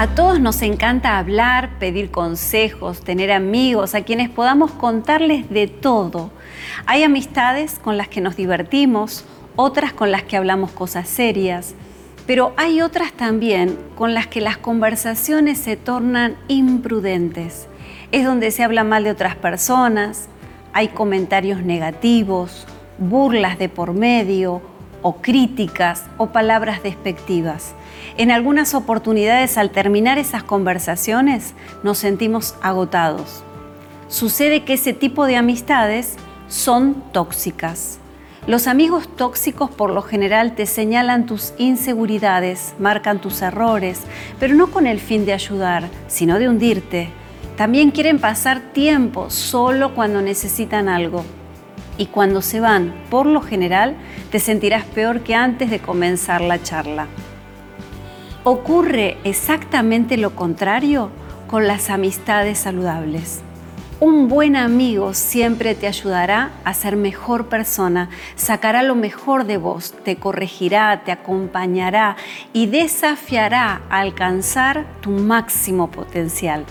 A todos nos encanta hablar, pedir consejos, tener amigos a quienes podamos contarles de todo. Hay amistades con las que nos divertimos, otras con las que hablamos cosas serias, pero hay otras también con las que las conversaciones se tornan imprudentes. Es donde se habla mal de otras personas, hay comentarios negativos, burlas de por medio, o críticas o palabras despectivas. En algunas oportunidades al terminar esas conversaciones nos sentimos agotados. Sucede que ese tipo de amistades son tóxicas. Los amigos tóxicos por lo general te señalan tus inseguridades, marcan tus errores, pero no con el fin de ayudar, sino de hundirte. También quieren pasar tiempo solo cuando necesitan algo y cuando se van, por lo general, te sentirás peor que antes de comenzar la charla. Ocurre exactamente lo contrario con las amistades saludables. Un buen amigo siempre te ayudará a ser mejor persona, sacará lo mejor de vos, te corregirá, te acompañará y desafiará a alcanzar tu máximo potencial.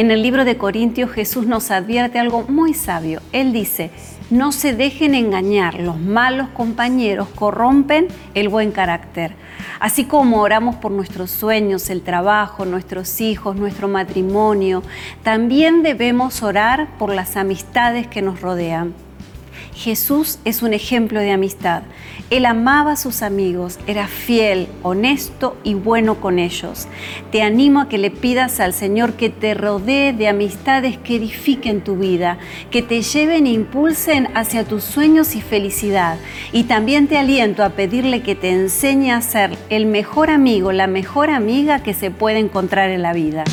En el libro de Corintios Jesús nos advierte algo muy sabio. Él dice, no se dejen engañar, los malos compañeros corrompen el buen carácter. Así como oramos por nuestros sueños, el trabajo, nuestros hijos, nuestro matrimonio, también debemos orar por las amistades que nos rodean. Jesús es un ejemplo de amistad. Él amaba a sus amigos, era fiel, honesto y bueno con ellos. Te animo a que le pidas al Señor que te rodee de amistades que edifiquen tu vida, que te lleven e impulsen hacia tus sueños y felicidad. Y también te aliento a pedirle que te enseñe a ser el mejor amigo, la mejor amiga que se puede encontrar en la vida.